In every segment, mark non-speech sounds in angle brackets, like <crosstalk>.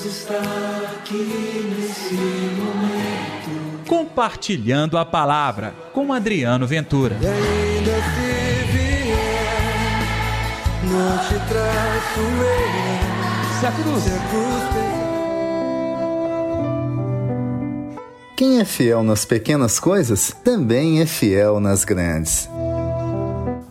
Deus está aqui nesse momento. Compartilhando a palavra com Adriano Ventura. E ainda se vier, não te traço eu. Se a cruz. Se a cruz. Quem é fiel nas pequenas coisas também é fiel nas grandes.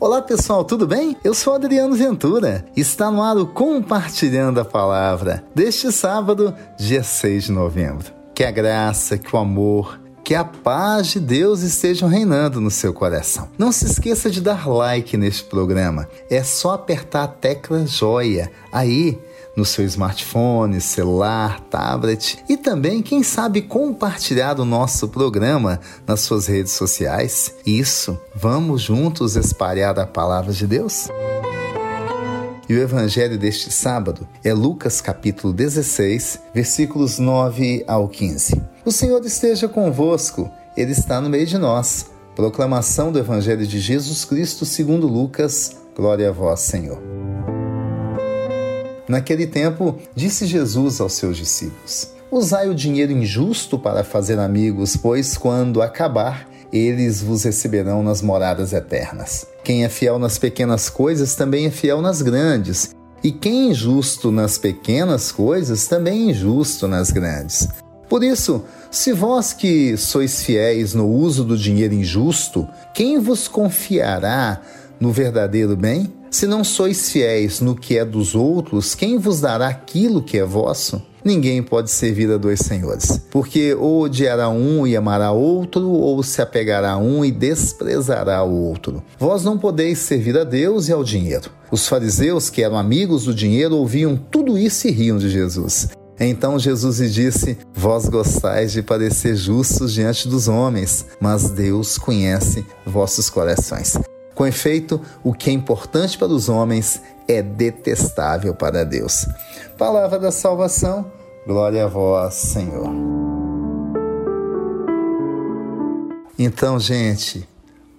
Olá pessoal, tudo bem? Eu sou Adriano Ventura. Está no ar o Compartilhando a Palavra deste sábado, dia 6 de novembro. Que a graça, que o amor, que a paz de Deus estejam reinando no seu coração. Não se esqueça de dar like neste programa. É só apertar a tecla joia aí no seu smartphone, celular, tablet e também, quem sabe, compartilhar o nosso programa nas suas redes sociais. Isso, vamos juntos espalhar a palavra de Deus? E o evangelho deste sábado é Lucas capítulo 16, versículos 9 ao 15. O Senhor esteja convosco, ele está no meio de nós. Proclamação do evangelho de Jesus Cristo segundo Lucas. Glória a vós, Senhor. Naquele tempo, disse Jesus aos seus discípulos: Usai o dinheiro injusto para fazer amigos, pois quando acabar, eles vos receberão nas moradas eternas. Quem é fiel nas pequenas coisas também é fiel nas grandes, e quem é injusto nas pequenas coisas também é injusto nas grandes. Por isso, se vós que sois fiéis no uso do dinheiro injusto, quem vos confiará no verdadeiro bem? Se não sois fiéis no que é dos outros, quem vos dará aquilo que é vosso? Ninguém pode servir a dois senhores, porque ou odiará um e amará outro, ou se apegará a um e desprezará o outro. Vós não podeis servir a Deus e ao dinheiro. Os fariseus, que eram amigos do dinheiro, ouviam tudo isso e riam de Jesus. Então Jesus lhe disse: Vós gostais de parecer justos diante dos homens, mas Deus conhece vossos corações. Com efeito, o que é importante para os homens é detestável para Deus. Palavra da salvação, glória a vós, Senhor. Então, gente,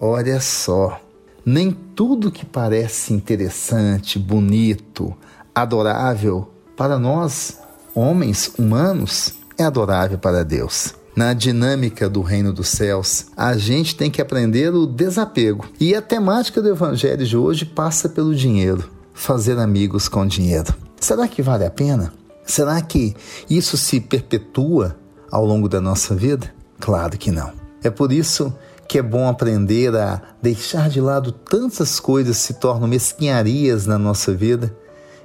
olha só, nem tudo que parece interessante, bonito, adorável para nós, homens humanos, é adorável para Deus na dinâmica do reino dos céus, a gente tem que aprender o desapego. E a temática do evangelho de hoje passa pelo dinheiro, fazer amigos com dinheiro. Será que vale a pena? Será que isso se perpetua ao longo da nossa vida? Claro que não. É por isso que é bom aprender a deixar de lado tantas coisas que se tornam mesquinharias na nossa vida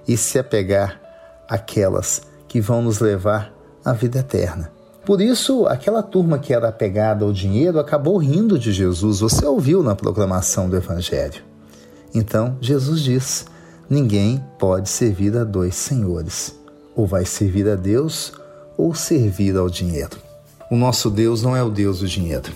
e se apegar àquelas que vão nos levar à vida eterna. Por isso, aquela turma que era apegada ao dinheiro acabou rindo de Jesus. Você ouviu na proclamação do Evangelho. Então, Jesus diz: ninguém pode servir a dois senhores. Ou vai servir a Deus ou servir ao dinheiro. O nosso Deus não é o Deus do dinheiro.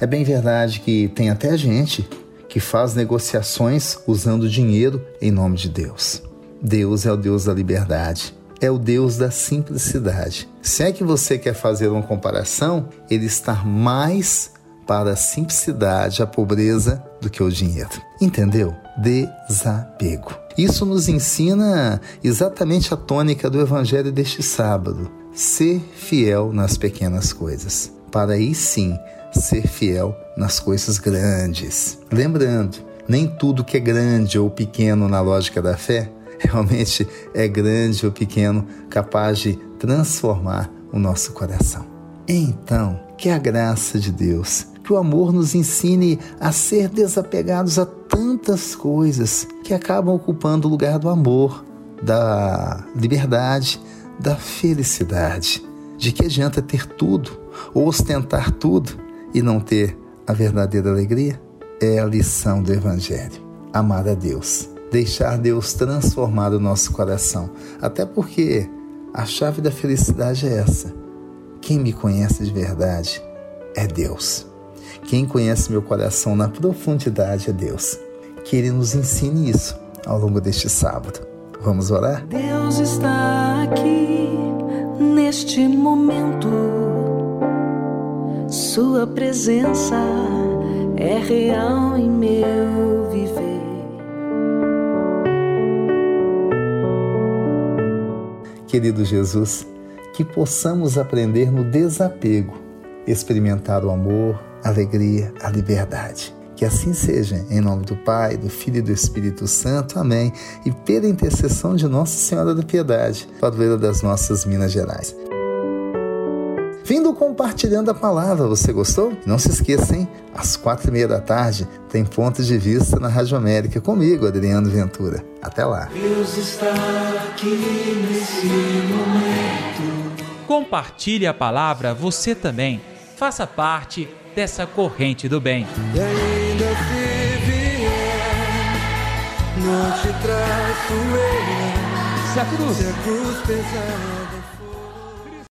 É bem verdade que tem até gente que faz negociações usando dinheiro em nome de Deus. Deus é o Deus da liberdade é o Deus da simplicidade. Se é que você quer fazer uma comparação, ele está mais para a simplicidade, a pobreza, do que o dinheiro. Entendeu? Desapego. Isso nos ensina exatamente a tônica do evangelho deste sábado: ser fiel nas pequenas coisas, para aí sim ser fiel nas coisas grandes. Lembrando, nem tudo que é grande ou pequeno na lógica da fé <laughs> realmente é grande ou pequeno, capaz de transformar o nosso coração. Então, que a graça de Deus, que o amor nos ensine a ser desapegados a tantas coisas que acabam ocupando o lugar do amor, da liberdade, da felicidade. De que adianta ter tudo ou ostentar tudo e não ter a verdadeira alegria? É a lição do Evangelho. Amar a Deus deixar Deus transformar o nosso coração. Até porque a chave da felicidade é essa. Quem me conhece de verdade é Deus. Quem conhece meu coração na profundidade é Deus. Que Ele nos ensine isso ao longo deste sábado. Vamos orar? Deus está aqui neste momento. Sua presença é real em meu Querido Jesus, que possamos aprender no desapego, experimentar o amor, a alegria, a liberdade. Que assim seja, em nome do Pai, do Filho e do Espírito Santo. Amém. E pela intercessão de Nossa Senhora da Piedade, padroeira das nossas Minas Gerais. Vindo compartilhando a palavra, você gostou? Não se esqueça, hein? Às quatro e meia da tarde tem Pontos de Vista na Rádio América comigo, Adriano Ventura. Até lá. Deus está aqui nesse momento. Compartilhe a palavra você também. Faça parte dessa corrente do bem. E ainda se vier, não te traço eu. Se a cruz Se a cruz pesar.